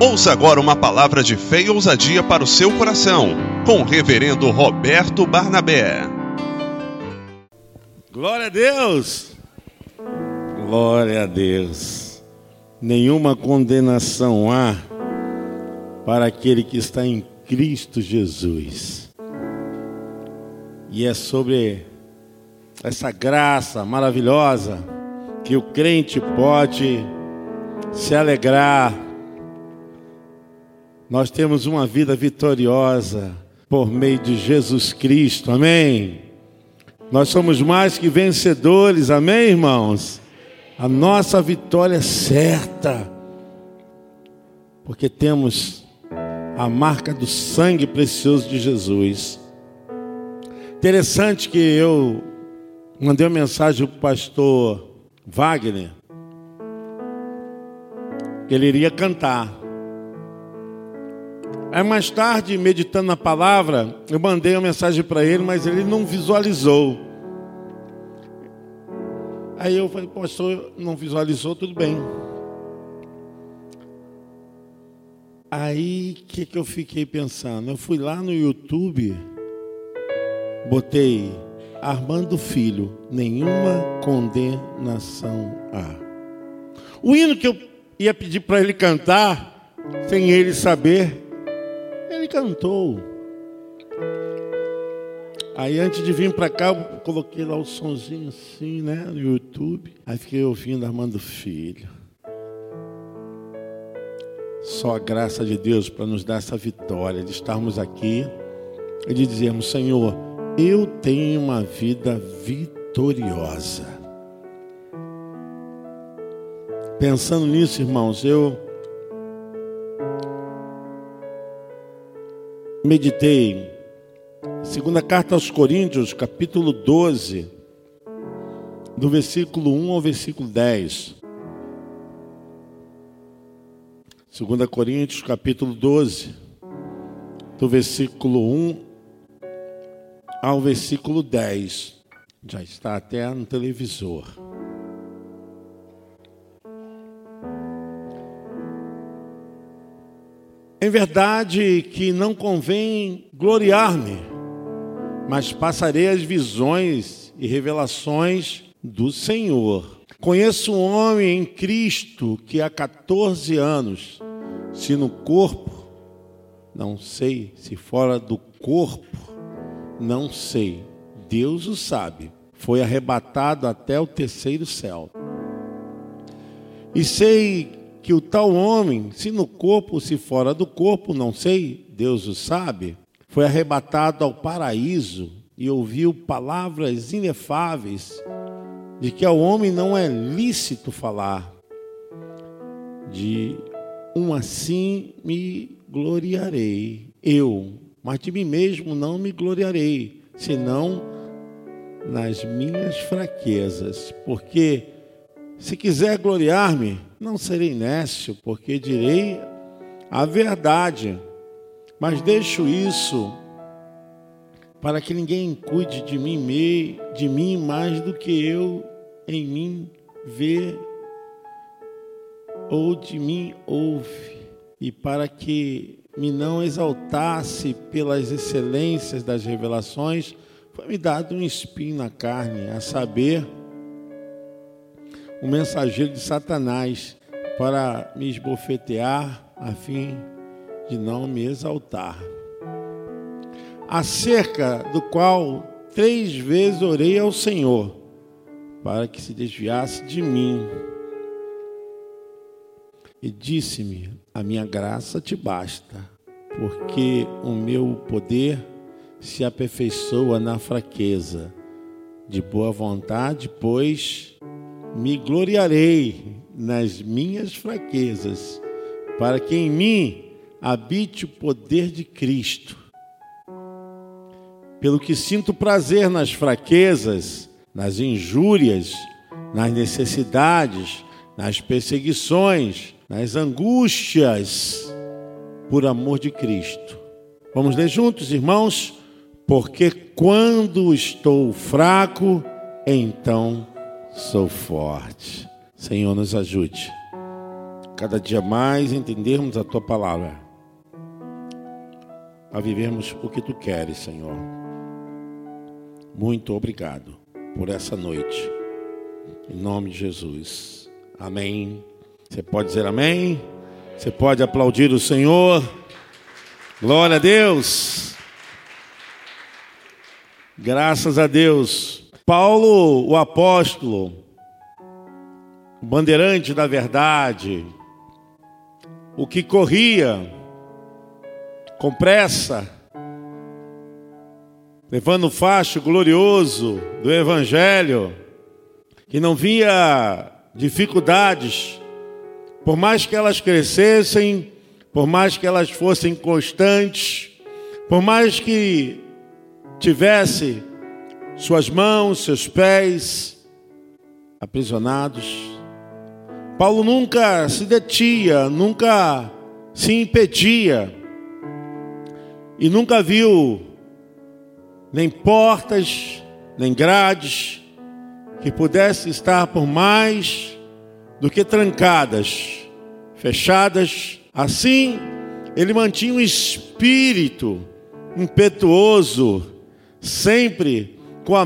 Ouça agora uma palavra de fé e ousadia para o seu coração, com o reverendo Roberto Barnabé. Glória a Deus! Glória a Deus! Nenhuma condenação há para aquele que está em Cristo Jesus. E é sobre essa graça maravilhosa que o crente pode se alegrar. Nós temos uma vida vitoriosa por meio de Jesus Cristo, amém? Nós somos mais que vencedores, amém, irmãos? A nossa vitória é certa, porque temos a marca do sangue precioso de Jesus. Interessante que eu mandei uma mensagem para o pastor Wagner, que ele iria cantar. Aí mais tarde, meditando na palavra, eu mandei uma mensagem para ele, mas ele não visualizou. Aí eu falei, pastor, não visualizou, tudo bem. Aí o que, que eu fiquei pensando? Eu fui lá no YouTube, botei Armando Filho, nenhuma condenação há. O hino que eu ia pedir para ele cantar, sem ele saber, ele cantou. Aí antes de vir para cá, eu coloquei lá o sonzinho assim, né, no YouTube. Aí fiquei ouvindo Armando Filho. Só a graça de Deus para nos dar essa vitória de estarmos aqui e de dizermos, Senhor, eu tenho uma vida vitoriosa. Pensando nisso, irmãos, eu meditei segunda carta aos Coríntios, capítulo 12, do versículo 1 ao versículo 10. Segunda Coríntios, capítulo 12, do versículo 1 ao versículo 10. Já está até no televisor. Em verdade que não convém gloriar-me, mas passarei as visões e revelações do Senhor. Conheço um homem em Cristo que há 14 anos, se no corpo, não sei se fora do corpo, não sei, Deus o sabe. Foi arrebatado até o terceiro céu. E sei que o tal homem, se no corpo, se fora do corpo, não sei, Deus o sabe, foi arrebatado ao paraíso e ouviu palavras inefáveis de que ao homem não é lícito falar. De um assim me gloriarei, eu, mas de mim mesmo não me gloriarei, senão nas minhas fraquezas, porque se quiser gloriar-me, não serei nécio, porque direi a verdade, mas deixo isso para que ninguém cuide de mim, de mim mais do que eu em mim vê ou de mim ouve, e para que me não exaltasse pelas excelências das revelações, foi-me dado um espinho na carne, a saber, um mensageiro de Satanás, para me esbofetear, a fim de não me exaltar. Acerca do qual três vezes orei ao Senhor, para que se desviasse de mim. E disse-me: A minha graça te basta, porque o meu poder se aperfeiçoa na fraqueza. De boa vontade, pois me gloriarei nas minhas fraquezas, para que em mim habite o poder de Cristo. Pelo que sinto prazer nas fraquezas, nas injúrias, nas necessidades, nas perseguições, nas angústias, por amor de Cristo. Vamos ler juntos, irmãos? Porque quando estou fraco, então sou forte. Senhor, nos ajude. cada dia mais entendermos a tua palavra, a vivermos o que tu queres, Senhor. Muito obrigado por essa noite. Em nome de Jesus. Amém. Você pode dizer amém? Você pode aplaudir o Senhor. Glória a Deus. Graças a Deus. Paulo, o apóstolo, o bandeirante da verdade, o que corria com pressa, levando o facho glorioso do Evangelho, que não via dificuldades, por mais que elas crescessem, por mais que elas fossem constantes, por mais que tivesse suas mãos, seus pés aprisionados, Paulo nunca se detia, nunca se impedia e nunca viu nem portas, nem grades que pudessem estar por mais do que trancadas, fechadas. Assim, ele mantinha um espírito impetuoso, sempre com a,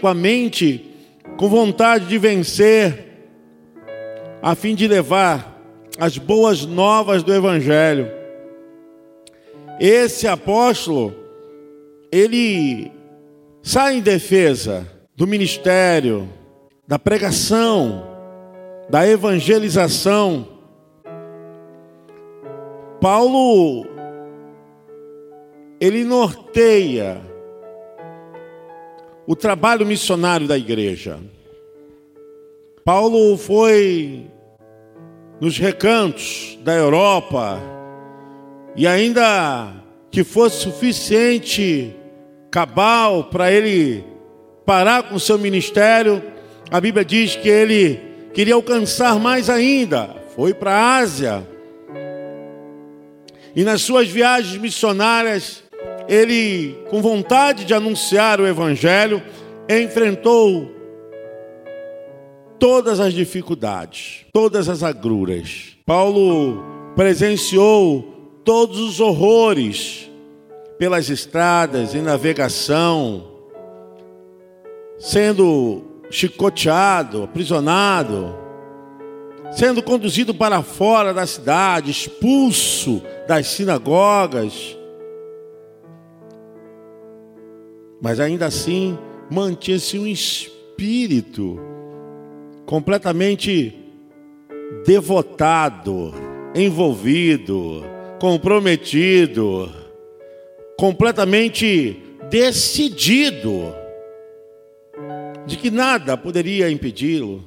com a mente, com vontade de vencer, a fim de levar as boas novas do Evangelho. Esse apóstolo, ele sai em defesa do ministério, da pregação, da evangelização. Paulo, ele norteia o trabalho missionário da igreja. Paulo foi nos recantos da Europa, e ainda que fosse suficiente cabal para ele parar com seu ministério, a Bíblia diz que ele queria alcançar mais ainda, foi para a Ásia. E nas suas viagens missionárias, ele, com vontade de anunciar o Evangelho, enfrentou todas as dificuldades, todas as agruras. Paulo presenciou todos os horrores pelas estradas, em navegação, sendo chicoteado, aprisionado, sendo conduzido para fora da cidade, expulso das sinagogas. Mas ainda assim, mantinha-se um espírito completamente devotado, envolvido, comprometido, completamente decidido de que nada poderia impedi-lo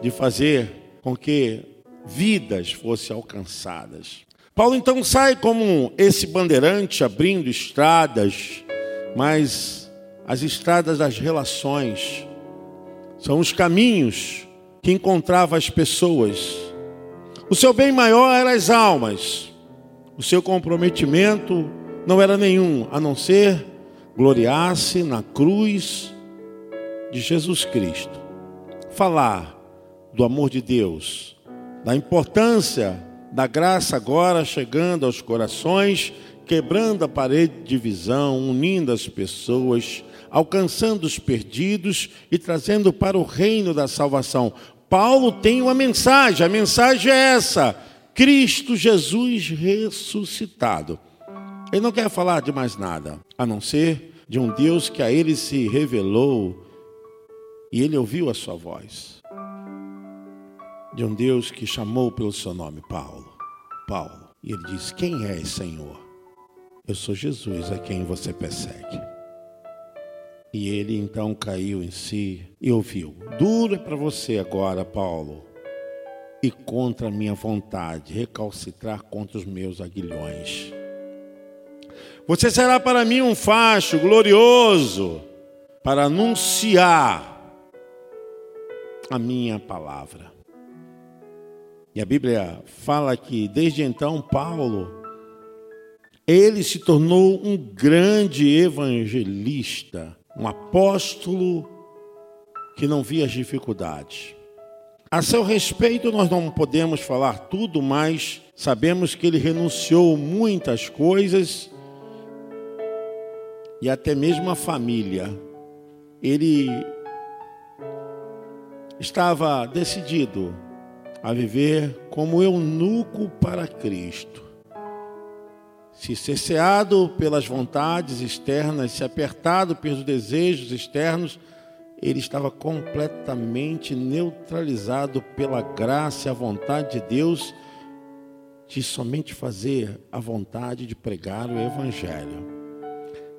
de fazer com que vidas fossem alcançadas. Paulo então sai como esse bandeirante abrindo estradas, mas as estradas das relações, são os caminhos que encontrava as pessoas. O seu bem maior era as almas. O seu comprometimento não era nenhum, a não ser gloriar-se na cruz de Jesus Cristo. Falar do amor de Deus, da importância da graça agora chegando aos corações, quebrando a parede de divisão, unindo as pessoas, alcançando os perdidos e trazendo para o reino da salvação. Paulo tem uma mensagem, a mensagem é essa: Cristo Jesus ressuscitado. Ele não quer falar de mais nada, a não ser de um Deus que a ele se revelou e ele ouviu a sua voz. De um Deus que chamou pelo seu nome, Paulo. Paulo. E ele diz: Quem é, Senhor? Eu sou Jesus a quem você persegue. E ele então caiu em si e ouviu: Duro é para você agora, Paulo, e contra a minha vontade, recalcitrar contra os meus aguilhões. Você será para mim um facho glorioso para anunciar a minha palavra. E a Bíblia fala que desde então Paulo ele se tornou um grande evangelista um apóstolo que não via as dificuldades. A seu respeito, nós não podemos falar tudo, mas sabemos que ele renunciou muitas coisas e até mesmo a família. Ele estava decidido a viver como eunuco para Cristo. Se cesseado pelas vontades externas, se apertado pelos desejos externos, ele estava completamente neutralizado pela graça e a vontade de Deus de somente fazer a vontade de pregar o Evangelho.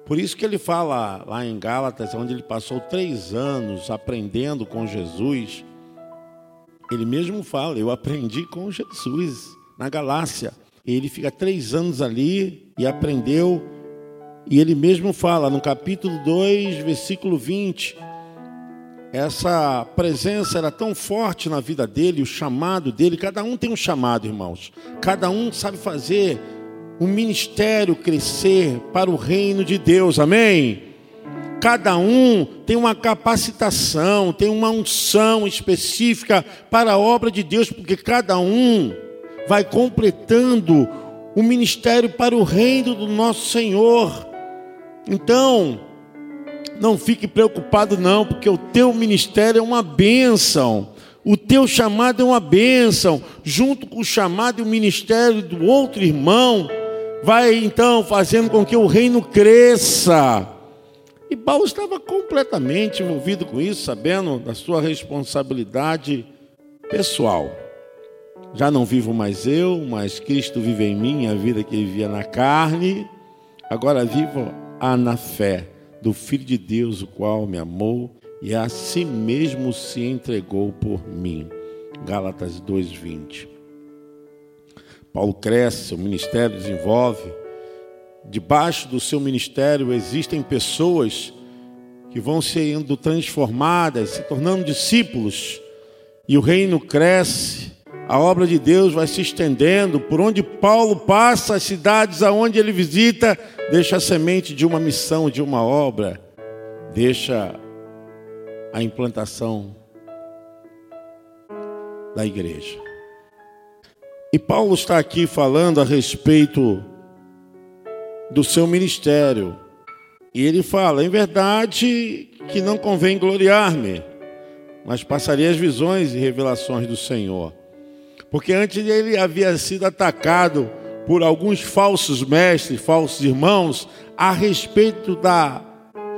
Por isso que ele fala lá em Gálatas, onde ele passou três anos aprendendo com Jesus, ele mesmo fala: Eu aprendi com Jesus na Galácia. Ele fica três anos ali e aprendeu, e ele mesmo fala no capítulo 2, versículo 20 essa presença era tão forte na vida dele, o chamado dele. Cada um tem um chamado, irmãos. Cada um sabe fazer o ministério crescer para o reino de Deus, amém? Cada um tem uma capacitação, tem uma unção específica para a obra de Deus, porque cada um vai completando o ministério para o reino do nosso Senhor. Então, não fique preocupado, não, porque o teu ministério é uma bênção. O teu chamado é uma bênção. Junto com o chamado e o ministério do outro irmão, vai então fazendo com que o reino cresça. E Paulo estava completamente envolvido com isso, sabendo da sua responsabilidade pessoal. Já não vivo mais eu, mas Cristo vive em mim, a vida que vivia na carne. Agora vivo a na fé do Filho de Deus, o qual me amou e a si mesmo se entregou por mim. Gálatas 2:20. Paulo cresce, o ministério desenvolve. Debaixo do seu ministério existem pessoas que vão sendo transformadas, se tornando discípulos, e o reino cresce. A obra de Deus vai se estendendo por onde Paulo passa, as cidades aonde ele visita, deixa a semente de uma missão, de uma obra, deixa a implantação da igreja. E Paulo está aqui falando a respeito do seu ministério. E ele fala: em verdade que não convém gloriar-me, mas passarei as visões e revelações do Senhor. Porque antes ele havia sido atacado por alguns falsos mestres, falsos irmãos, a respeito da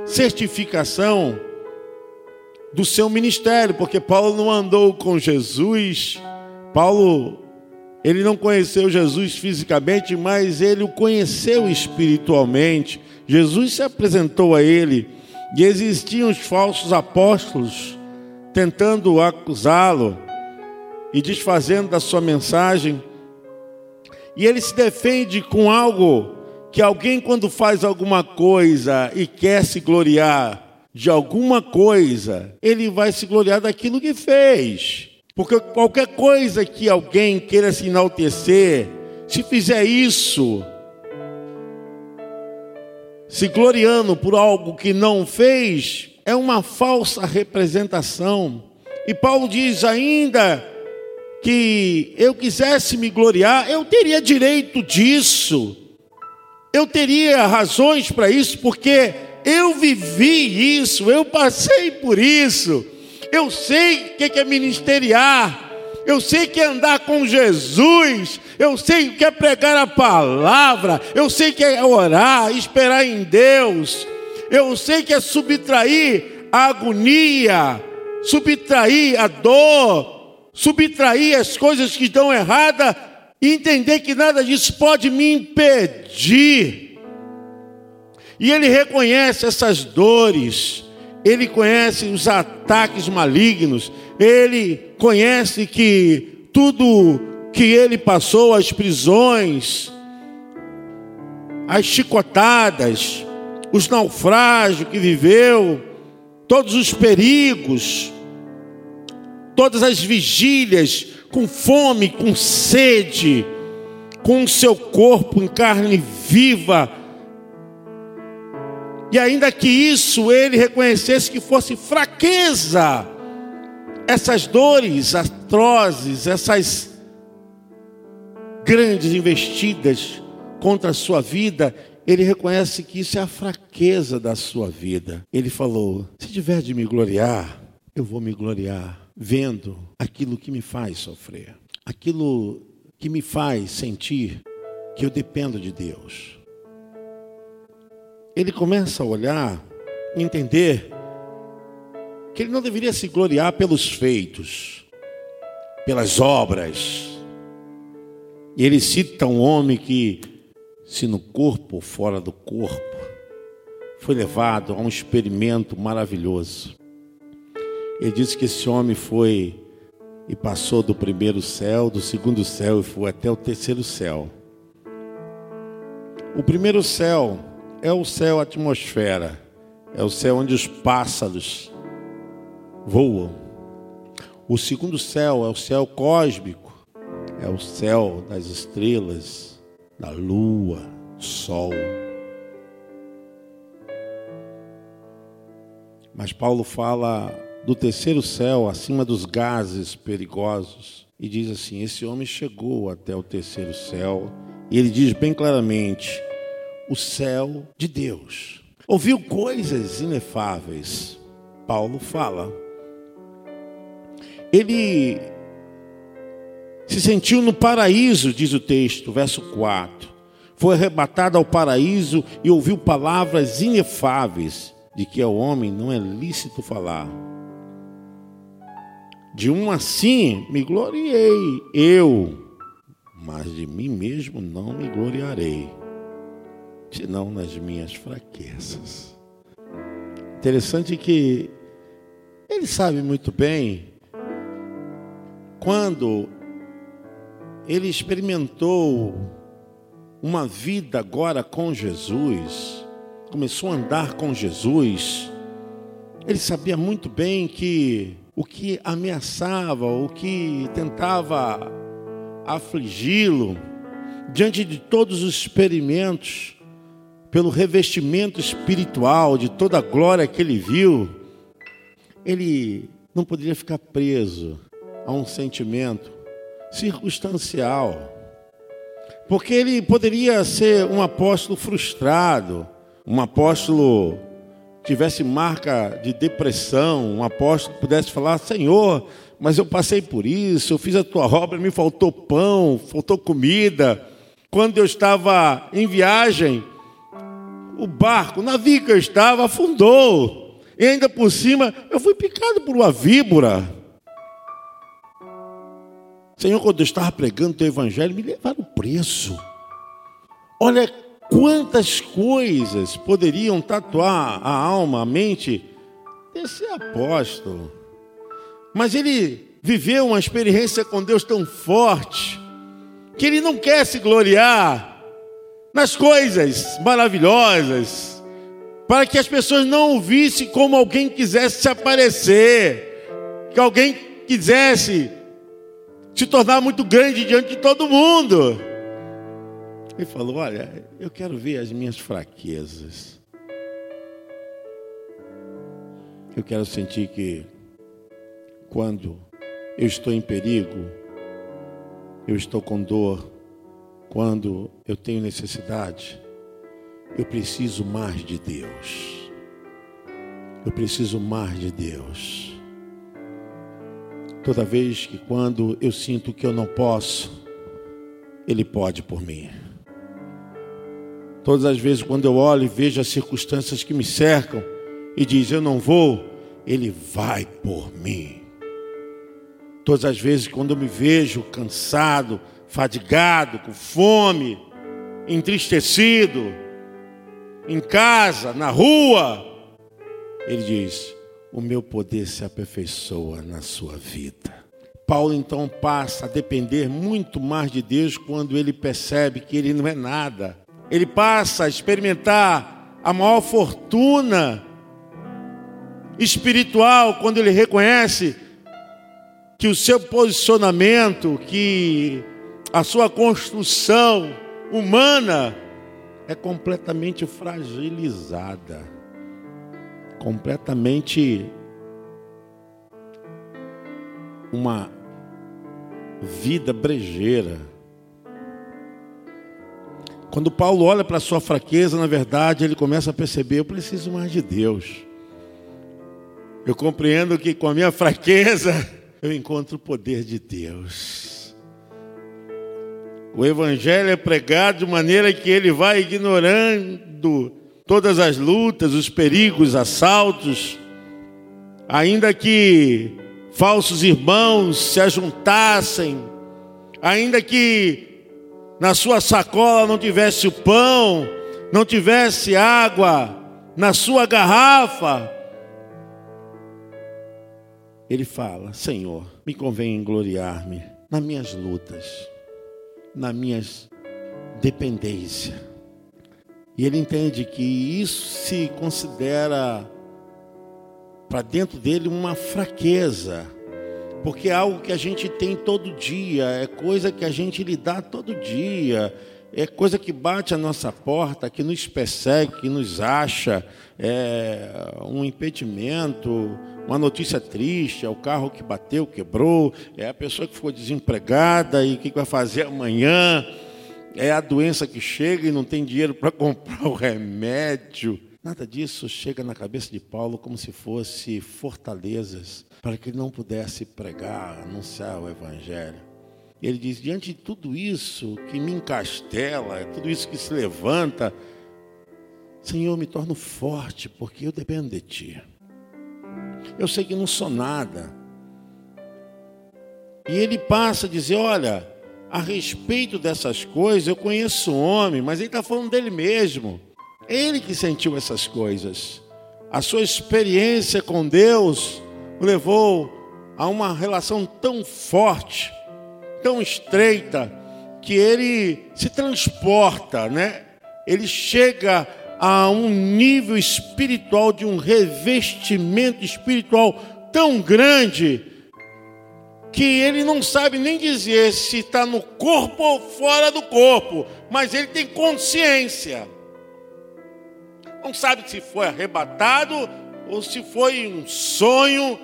certificação do seu ministério, porque Paulo não andou com Jesus, Paulo ele não conheceu Jesus fisicamente, mas ele o conheceu espiritualmente. Jesus se apresentou a ele e existiam os falsos apóstolos tentando acusá-lo e desfazendo da sua mensagem. E ele se defende com algo que alguém, quando faz alguma coisa e quer se gloriar de alguma coisa, ele vai se gloriar daquilo que fez. Porque qualquer coisa que alguém queira se enaltecer, se fizer isso, se gloriando por algo que não fez, é uma falsa representação. E Paulo diz ainda que eu quisesse me gloriar, eu teria direito disso. Eu teria razões para isso, porque eu vivi isso, eu passei por isso. Eu sei o que é ministeriar. Eu sei que é andar com Jesus, eu sei o que é pregar a palavra, eu sei que é orar, esperar em Deus, eu sei que é subtrair a agonia, subtrair a dor, subtrair as coisas que estão erradas e entender que nada disso pode me impedir. E ele reconhece essas dores, ele conhece os ataques malignos, ele conhece que tudo que ele passou, as prisões, as chicotadas, os naufrágios que viveu, todos os perigos, todas as vigílias, com fome, com sede, com o seu corpo em carne viva. E ainda que isso ele reconhecesse que fosse fraqueza, essas dores atrozes, essas grandes investidas contra a sua vida, ele reconhece que isso é a fraqueza da sua vida. Ele falou: se tiver de me gloriar, eu vou me gloriar vendo aquilo que me faz sofrer, aquilo que me faz sentir que eu dependo de Deus. Ele começa a olhar, entender que ele não deveria se gloriar pelos feitos, pelas obras. E ele cita um homem que, se no corpo ou fora do corpo, foi levado a um experimento maravilhoso. Ele disse que esse homem foi e passou do primeiro céu, do segundo céu e foi até o terceiro céu. O primeiro céu é o céu atmosfera, é o céu onde os pássaros voam. O segundo céu é o céu cósmico, é o céu das estrelas, da lua, sol. Mas Paulo fala do terceiro céu, acima dos gases perigosos, e diz assim: Esse homem chegou até o terceiro céu, e ele diz bem claramente: o céu de Deus. Ouviu coisas inefáveis. Paulo fala. Ele se sentiu no paraíso, diz o texto, verso 4. Foi arrebatado ao paraíso e ouviu palavras inefáveis, de que ao homem não é lícito falar. De um assim me gloriei, eu, mas de mim mesmo não me gloriarei, senão nas minhas fraquezas. Interessante que ele sabe muito bem quando ele experimentou uma vida agora com Jesus, começou a andar com Jesus, ele sabia muito bem que o que ameaçava, o que tentava afligi-lo, diante de todos os experimentos, pelo revestimento espiritual de toda a glória que ele viu, ele não poderia ficar preso a um sentimento circunstancial. Porque ele poderia ser um apóstolo frustrado, um apóstolo tivesse marca de depressão, um apóstolo pudesse falar: Senhor, mas eu passei por isso, eu fiz a tua obra, me faltou pão, faltou comida. Quando eu estava em viagem, o barco, o navio que eu estava, afundou. E ainda por cima, eu fui picado por uma víbora. Senhor, quando eu estava pregando o teu evangelho, me levaram preso. Olha Quantas coisas poderiam tatuar a alma, a mente desse apóstolo? Mas ele viveu uma experiência com Deus tão forte que ele não quer se gloriar nas coisas maravilhosas, para que as pessoas não o vissem como alguém quisesse se aparecer, que alguém quisesse se tornar muito grande diante de todo mundo. Ele falou: Olha, eu quero ver as minhas fraquezas. Eu quero sentir que quando eu estou em perigo, eu estou com dor, quando eu tenho necessidade, eu preciso mais de Deus. Eu preciso mais de Deus. Toda vez que quando eu sinto que eu não posso, Ele pode por mim. Todas as vezes quando eu olho e vejo as circunstâncias que me cercam e diz eu não vou, ele vai por mim. Todas as vezes quando eu me vejo cansado, fadigado, com fome, entristecido, em casa, na rua, ele diz: O meu poder se aperfeiçoa na sua vida. Paulo então passa a depender muito mais de Deus quando ele percebe que ele não é nada ele passa a experimentar a maior fortuna espiritual quando ele reconhece que o seu posicionamento, que a sua construção humana é completamente fragilizada, completamente uma vida brejeira. Quando Paulo olha para a sua fraqueza, na verdade, ele começa a perceber: eu preciso mais de Deus. Eu compreendo que com a minha fraqueza, eu encontro o poder de Deus. O Evangelho é pregado de maneira que ele vai ignorando todas as lutas, os perigos, assaltos, ainda que falsos irmãos se ajuntassem, ainda que na sua sacola não tivesse o pão, não tivesse água, na sua garrafa, ele fala: Senhor, me convém gloriar-me nas minhas lutas, nas minhas dependências. E ele entende que isso se considera para dentro dele uma fraqueza, porque é algo que a gente tem todo dia, é coisa que a gente dá todo dia, é coisa que bate a nossa porta, que nos persegue, que nos acha, é um impedimento, uma notícia triste, é o carro que bateu, quebrou, é a pessoa que ficou desempregada e o que vai fazer amanhã, é a doença que chega e não tem dinheiro para comprar o remédio. Nada disso chega na cabeça de Paulo como se fosse fortalezas para que ele não pudesse pregar, anunciar o Evangelho. Ele diz: diante de tudo isso que me encastela, tudo isso que se levanta, Senhor, me torno forte, porque eu dependo de Ti. Eu sei que não sou nada. E ele passa a dizer: olha, a respeito dessas coisas, eu conheço o homem, mas ele está falando dele mesmo. Ele que sentiu essas coisas. A sua experiência com Deus o levou a uma relação tão forte, tão estreita, que ele se transporta, né? Ele chega a um nível espiritual de um revestimento espiritual tão grande que ele não sabe nem dizer se está no corpo ou fora do corpo, mas ele tem consciência. Não sabe se foi arrebatado ou se foi um sonho,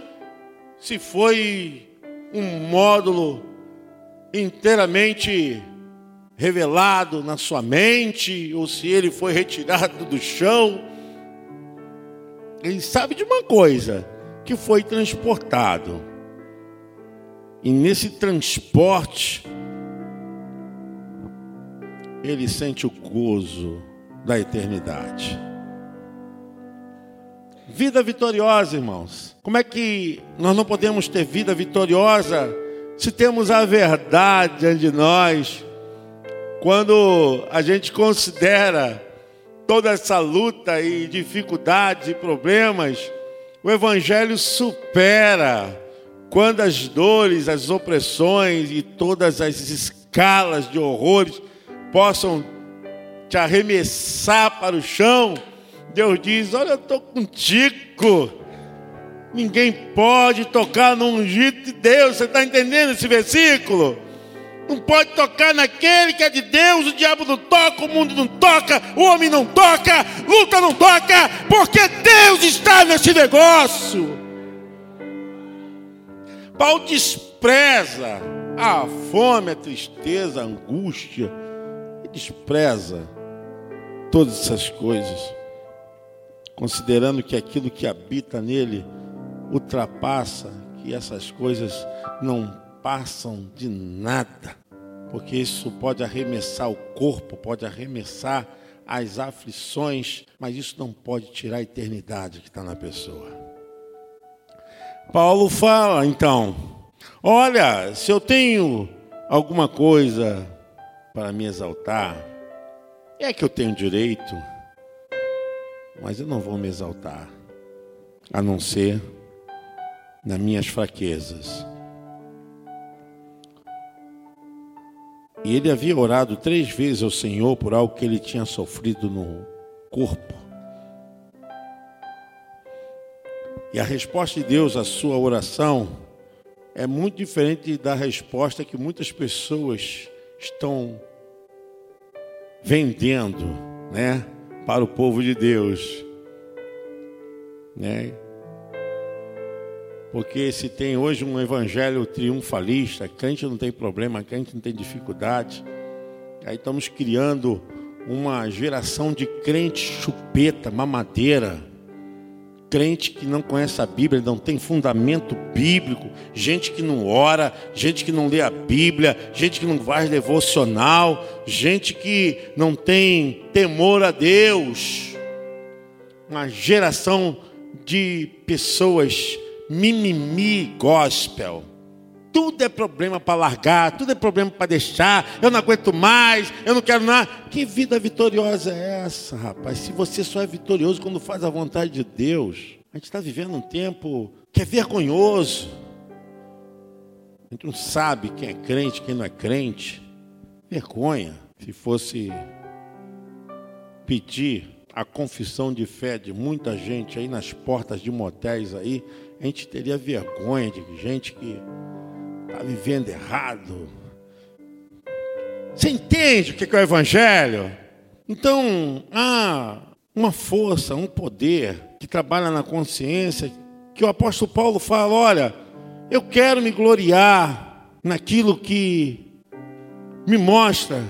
se foi um módulo inteiramente revelado na sua mente, ou se ele foi retirado do chão. Ele sabe de uma coisa, que foi transportado. E nesse transporte, ele sente o gozo da eternidade. Vida vitoriosa, irmãos. Como é que nós não podemos ter vida vitoriosa se temos a verdade diante de nós? Quando a gente considera toda essa luta e dificuldades e problemas, o Evangelho supera quando as dores, as opressões e todas as escalas de horrores possam te arremessar para o chão, Deus diz: Olha, eu estou contigo. Ninguém pode tocar no ungido de Deus. Você está entendendo esse versículo? Não pode tocar naquele que é de Deus. O diabo não toca, o mundo não toca, o homem não toca, luta não toca, porque Deus está nesse negócio. Paulo despreza a fome, a tristeza, a angústia, e despreza todas essas coisas, considerando que aquilo que habita nele ultrapassa, que essas coisas não passam de nada, porque isso pode arremessar o corpo, pode arremessar as aflições, mas isso não pode tirar a eternidade que está na pessoa. Paulo fala então: olha, se eu tenho alguma coisa para me exaltar, é que eu tenho direito, mas eu não vou me exaltar, a não ser nas minhas fraquezas. E ele havia orado três vezes ao Senhor por algo que ele tinha sofrido no corpo. E a resposta de Deus à sua oração é muito diferente da resposta que muitas pessoas estão vendendo, né, para o povo de Deus, né? Porque se tem hoje um evangelho triunfalista, crente não tem problema, crente não tem dificuldade. Aí estamos criando uma geração de crente chupeta, mamadeira, crente que não conhece a Bíblia, não tem fundamento bíblico, gente que não ora, gente que não lê a Bíblia, gente que não faz devocional, gente que não tem temor a Deus. Uma geração de pessoas mimimi gospel. Tudo é problema para largar, tudo é problema para deixar. Eu não aguento mais, eu não quero nada. Que vida vitoriosa é essa, rapaz? Se você só é vitorioso quando faz a vontade de Deus. A gente está vivendo um tempo que é vergonhoso. A gente não sabe quem é crente, quem não é crente. Vergonha. Se fosse pedir a confissão de fé de muita gente aí nas portas de motéis aí, a gente teria vergonha de gente que está vivendo errado. Você entende o que é o Evangelho? Então, há uma força, um poder que trabalha na consciência, que o apóstolo Paulo fala: olha, eu quero me gloriar naquilo que me mostra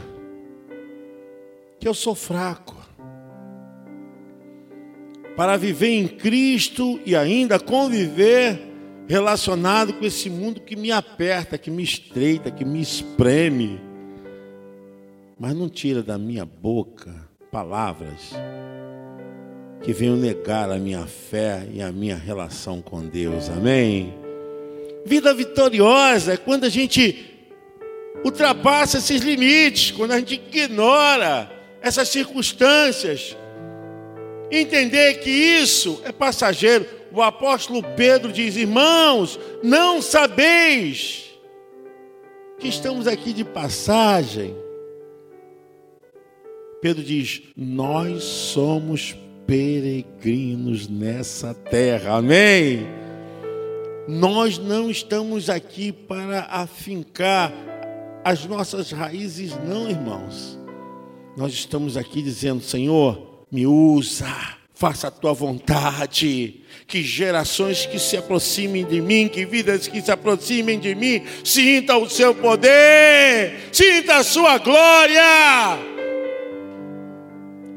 que eu sou fraco para viver em Cristo e ainda conviver relacionado com esse mundo que me aperta, que me estreita, que me espreme. Mas não tira da minha boca palavras que venham negar a minha fé e a minha relação com Deus. Amém? Vida vitoriosa é quando a gente ultrapassa esses limites, quando a gente ignora essas circunstâncias entender que isso é passageiro. O apóstolo Pedro diz: Irmãos, não sabeis que estamos aqui de passagem. Pedro diz: Nós somos peregrinos nessa terra, amém? Nós não estamos aqui para afincar as nossas raízes, não, irmãos. Nós estamos aqui dizendo: Senhor, me usa, faça a tua vontade. Que gerações que se aproximem de mim, que vidas que se aproximem de mim, sinta o seu poder, sinta a sua glória.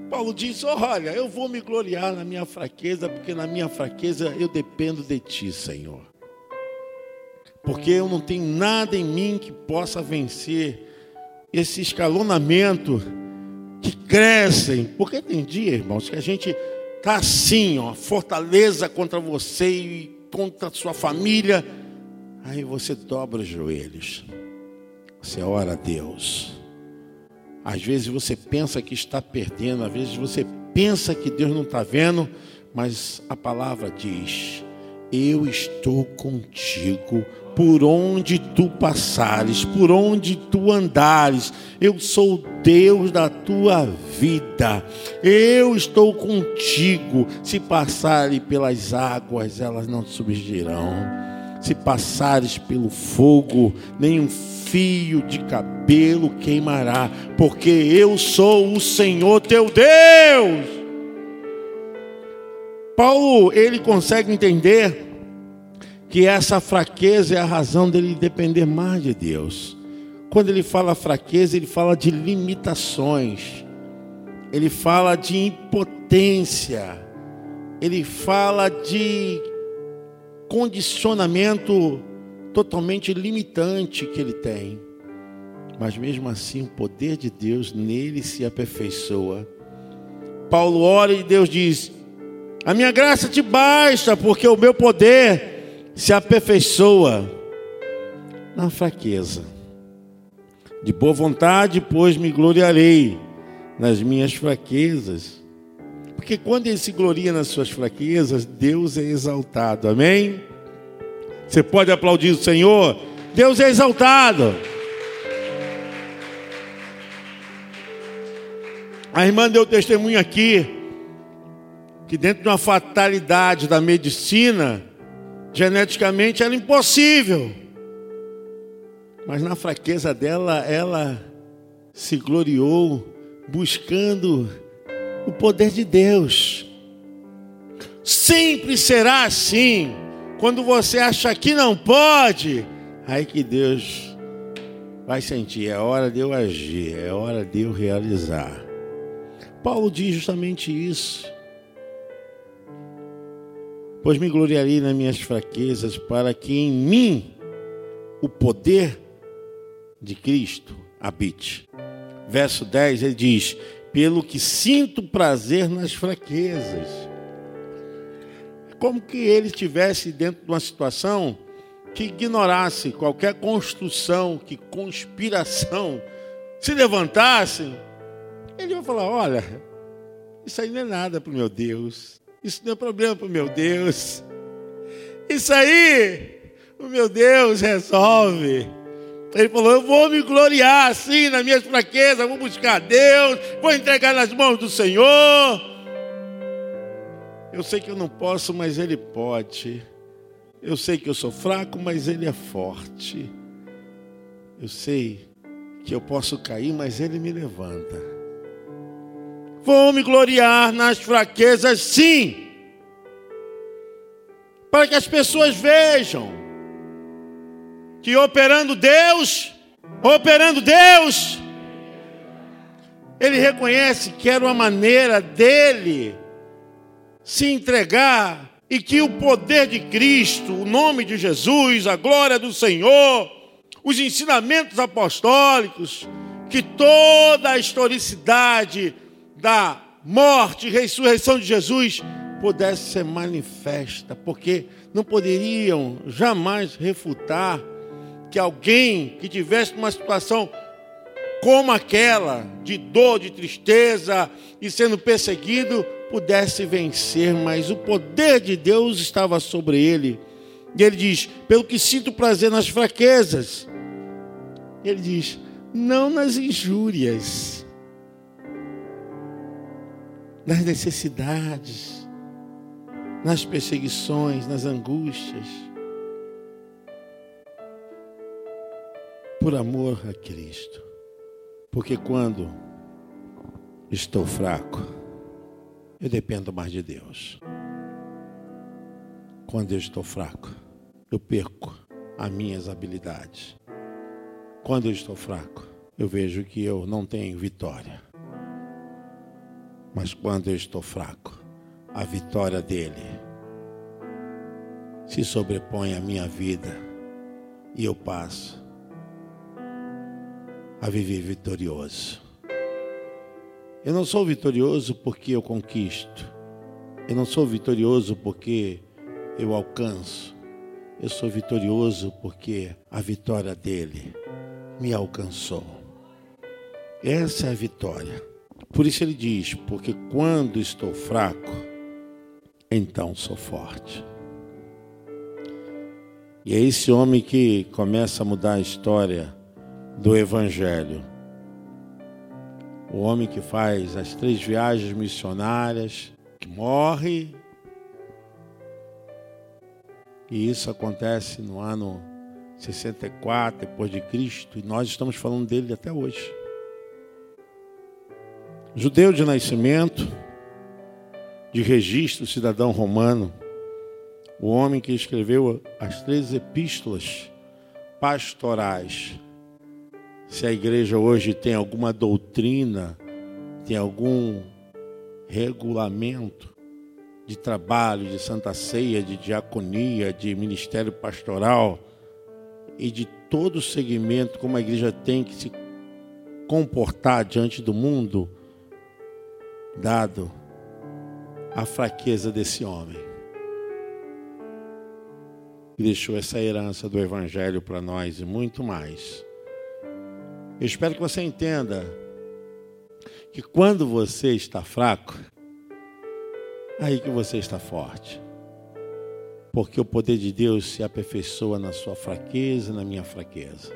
Paulo diz: Olha, eu vou me gloriar na minha fraqueza, porque na minha fraqueza eu dependo de ti, Senhor. Porque eu não tenho nada em mim que possa vencer esse escalonamento que crescem. Porque tem dia, irmãos, que a gente está assim, ó, fortaleza contra você e contra sua família. Aí você dobra os joelhos. Você ora a Deus. Às vezes você pensa que está perdendo, às vezes você pensa que Deus não está vendo, mas a palavra diz: Eu estou contigo por onde tu passares, por onde tu andares, eu sou Deus da tua vida, eu estou contigo. Se passares pelas águas, elas não te. Se passares pelo fogo, nenhum fio de cabelo queimará, porque eu sou o Senhor teu Deus. Paulo, ele consegue entender que essa fraqueza é a razão dele depender mais de Deus. Quando ele fala fraqueza, ele fala de limitações, ele fala de impotência, ele fala de condicionamento totalmente limitante que ele tem. Mas mesmo assim, o poder de Deus nele se aperfeiçoa. Paulo ora e Deus diz: A minha graça te basta, porque o meu poder se aperfeiçoa na fraqueza. De boa vontade, pois me gloriarei nas minhas fraquezas. Porque quando ele se gloria nas suas fraquezas, Deus é exaltado. Amém? Você pode aplaudir o Senhor? Deus é exaltado. A irmã deu testemunho aqui que dentro de uma fatalidade da medicina, Geneticamente era impossível. Mas na fraqueza dela, ela se gloriou buscando o poder de Deus. Sempre será assim quando você acha que não pode, aí que Deus vai sentir, é hora de eu agir, é hora de eu realizar. Paulo diz justamente isso. Pois me gloriarei nas minhas fraquezas, para que em mim o poder de Cristo habite. Verso 10 ele diz: Pelo que sinto prazer nas fraquezas. Como que ele estivesse dentro de uma situação que ignorasse qualquer construção, que conspiração se levantasse, ele vai falar: Olha, isso aí não é nada para o meu Deus. Isso não é problema para o meu Deus. Isso aí, o meu Deus resolve. Ele falou: Eu vou me gloriar assim nas minhas fraquezas, vou buscar Deus, vou entregar nas mãos do Senhor. Eu sei que eu não posso, mas Ele pode. Eu sei que eu sou fraco, mas Ele é forte. Eu sei que eu posso cair, mas Ele me levanta. Vou me gloriar nas fraquezas, sim, para que as pessoas vejam que operando Deus, operando Deus, ele reconhece que era uma maneira dele se entregar e que o poder de Cristo, o nome de Jesus, a glória do Senhor, os ensinamentos apostólicos, que toda a historicidade da morte e ressurreição de Jesus pudesse ser manifesta, porque não poderiam jamais refutar que alguém que tivesse uma situação como aquela, de dor, de tristeza e sendo perseguido, pudesse vencer, mas o poder de Deus estava sobre ele. E ele diz: pelo que sinto prazer nas fraquezas. Ele diz: não nas injúrias nas necessidades, nas perseguições, nas angústias, por amor a Cristo. Porque quando estou fraco, eu dependo mais de Deus. Quando eu estou fraco, eu perco as minhas habilidades. Quando eu estou fraco, eu vejo que eu não tenho vitória. Mas quando eu estou fraco, a vitória dele se sobrepõe à minha vida e eu passo a viver vitorioso. Eu não sou vitorioso porque eu conquisto. Eu não sou vitorioso porque eu alcanço. Eu sou vitorioso porque a vitória dele me alcançou. Essa é a vitória. Por isso ele diz: Porque quando estou fraco, então sou forte. E é esse homem que começa a mudar a história do Evangelho. O homem que faz as três viagens missionárias, que morre. E isso acontece no ano 64 depois de Cristo, e nós estamos falando dele até hoje. Judeu de nascimento, de registro, cidadão romano, o homem que escreveu as três epístolas pastorais. Se a igreja hoje tem alguma doutrina, tem algum regulamento de trabalho, de santa ceia, de diaconia, de ministério pastoral e de todo o segmento como a igreja tem que se comportar diante do mundo, dado a fraqueza desse homem. Deixou essa herança do Evangelho para nós e muito mais. Eu espero que você entenda que quando você está fraco, aí que você está forte. Porque o poder de Deus se aperfeiçoa na sua fraqueza, na minha fraqueza.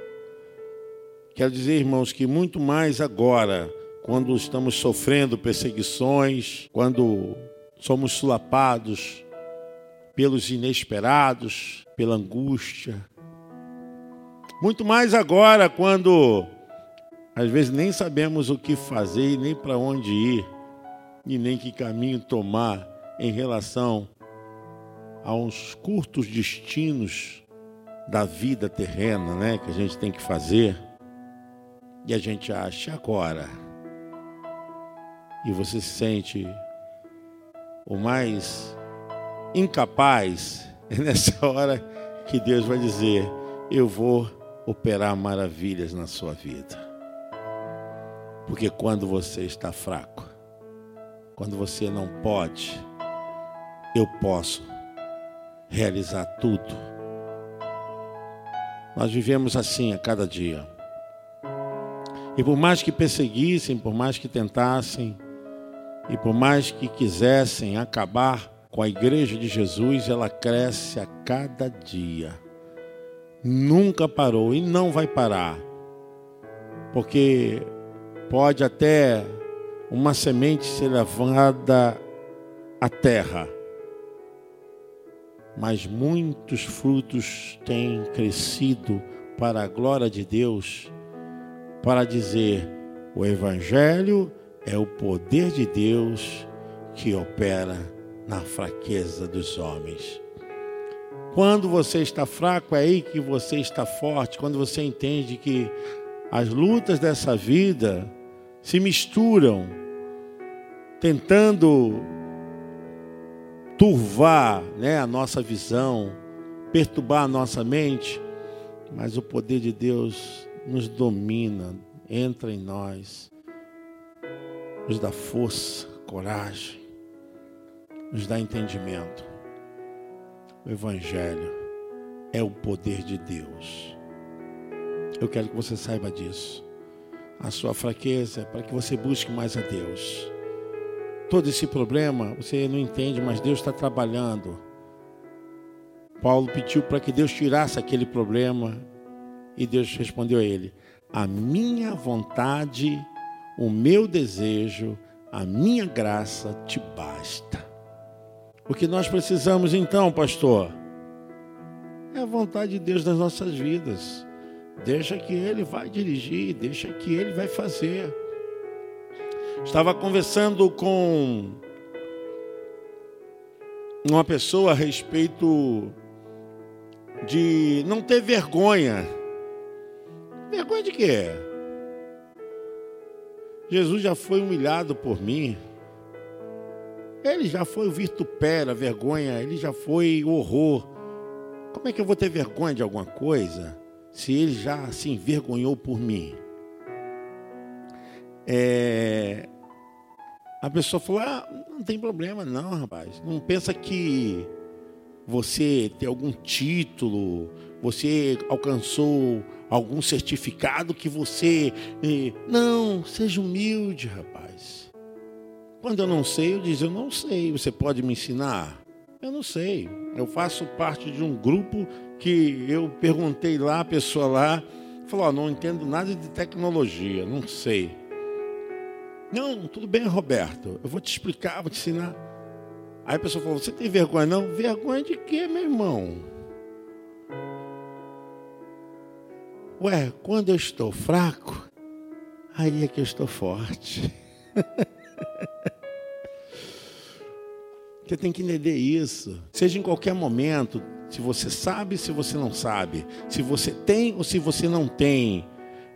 Quero dizer, irmãos, que muito mais agora quando estamos sofrendo perseguições, quando somos sulapados pelos inesperados, pela angústia. Muito mais agora, quando às vezes nem sabemos o que fazer nem para onde ir, e nem que caminho tomar em relação aos curtos destinos da vida terrena, né, que a gente tem que fazer, e a gente acha agora, e você se sente o mais incapaz, é nessa hora que Deus vai dizer: Eu vou operar maravilhas na sua vida. Porque quando você está fraco, quando você não pode, eu posso realizar tudo. Nós vivemos assim a cada dia. E por mais que perseguissem, por mais que tentassem, e por mais que quisessem acabar com a igreja de Jesus, ela cresce a cada dia. Nunca parou e não vai parar. Porque pode até uma semente ser levada à terra, mas muitos frutos têm crescido para a glória de Deus, para dizer: o Evangelho é o poder de Deus que opera na fraqueza dos homens. Quando você está fraco, é aí que você está forte. Quando você entende que as lutas dessa vida se misturam, tentando turvar né, a nossa visão, perturbar a nossa mente, mas o poder de Deus nos domina, entra em nós, nos dá força, coragem, nos dá entendimento. O Evangelho é o poder de Deus. Eu quero que você saiba disso a sua fraqueza, para que você busque mais a Deus. Todo esse problema você não entende, mas Deus está trabalhando. Paulo pediu para que Deus tirasse aquele problema e Deus respondeu a ele: A minha vontade, o meu desejo, a minha graça te basta. O que nós precisamos então, pastor, é a vontade de Deus nas nossas vidas. Deixa que ele vai dirigir, deixa que ele vai fazer. Estava conversando com uma pessoa a respeito de não ter vergonha. Vergonha de quê? Jesus já foi humilhado por mim. Ele já foi o vitupera, vergonha, ele já foi horror. Como é que eu vou ter vergonha de alguma coisa? se ele já se envergonhou por mim. É, a pessoa falou: ah, não tem problema, não, rapaz. Não pensa que você tem algum título, você alcançou algum certificado que você. Eh, não, seja humilde, rapaz. Quando eu não sei, eu digo: eu não sei. Você pode me ensinar? Eu não sei. Eu faço parte de um grupo que eu perguntei lá, a pessoa lá falou: oh, não entendo nada de tecnologia, não sei. Não, tudo bem, Roberto, eu vou te explicar, vou te ensinar. Aí a pessoa falou: Você tem vergonha? Não, vergonha de quê, meu irmão? Ué, quando eu estou fraco, aí é que eu estou forte. Você tem que entender isso. Seja em qualquer momento, se você sabe, se você não sabe, se você tem ou se você não tem,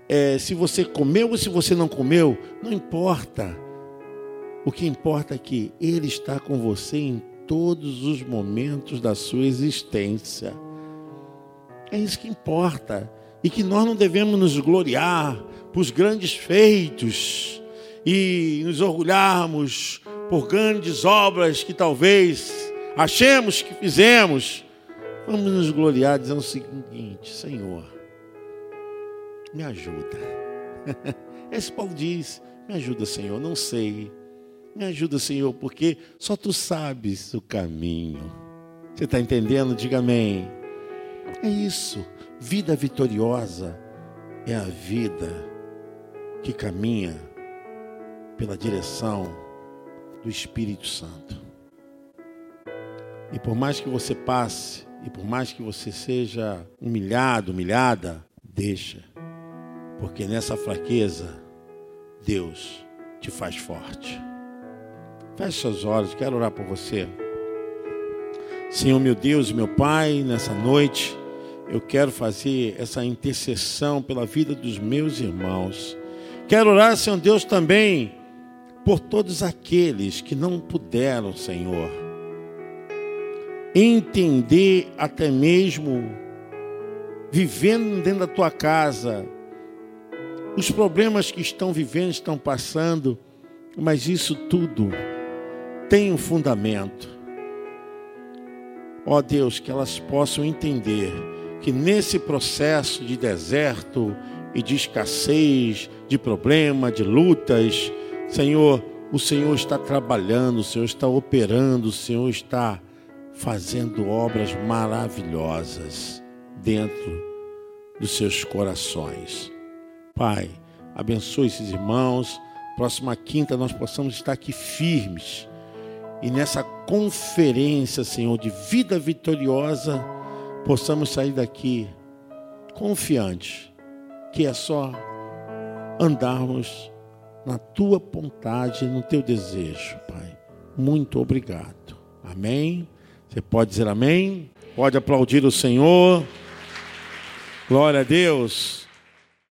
é, se você comeu ou se você não comeu, não importa. O que importa é que Ele está com você em todos os momentos da sua existência. É isso que importa. E que nós não devemos nos gloriar por grandes feitos e nos orgulharmos por grandes obras que talvez achemos que fizemos, vamos nos gloriar dizendo o seguinte: Senhor, me ajuda. Esse Paulo diz: Me ajuda, Senhor, não sei. Me ajuda, Senhor, porque só tu sabes o caminho. Você está entendendo? Diga amém. É isso. Vida vitoriosa é a vida que caminha pela direção do Espírito Santo. E por mais que você passe, e por mais que você seja humilhado, humilhada, deixa. Porque nessa fraqueza, Deus te faz forte. Feche seus olhos, quero orar por você. Senhor, meu Deus meu Pai, nessa noite, eu quero fazer essa intercessão pela vida dos meus irmãos. Quero orar, Senhor Deus, também por todos aqueles que não puderam, Senhor, entender até mesmo vivendo dentro da tua casa, os problemas que estão vivendo, estão passando, mas isso tudo tem um fundamento. Ó Deus, que elas possam entender que nesse processo de deserto e de escassez, de problema, de lutas, Senhor, o Senhor está trabalhando, o Senhor está operando, o Senhor está fazendo obras maravilhosas dentro dos seus corações. Pai, abençoe esses irmãos. Próxima quinta nós possamos estar aqui firmes e nessa conferência, Senhor, de vida vitoriosa, possamos sair daqui confiantes que é só andarmos na tua vontade, no teu desejo, Pai. Muito obrigado. Amém. Você pode dizer amém? Pode aplaudir o Senhor. Glória a Deus.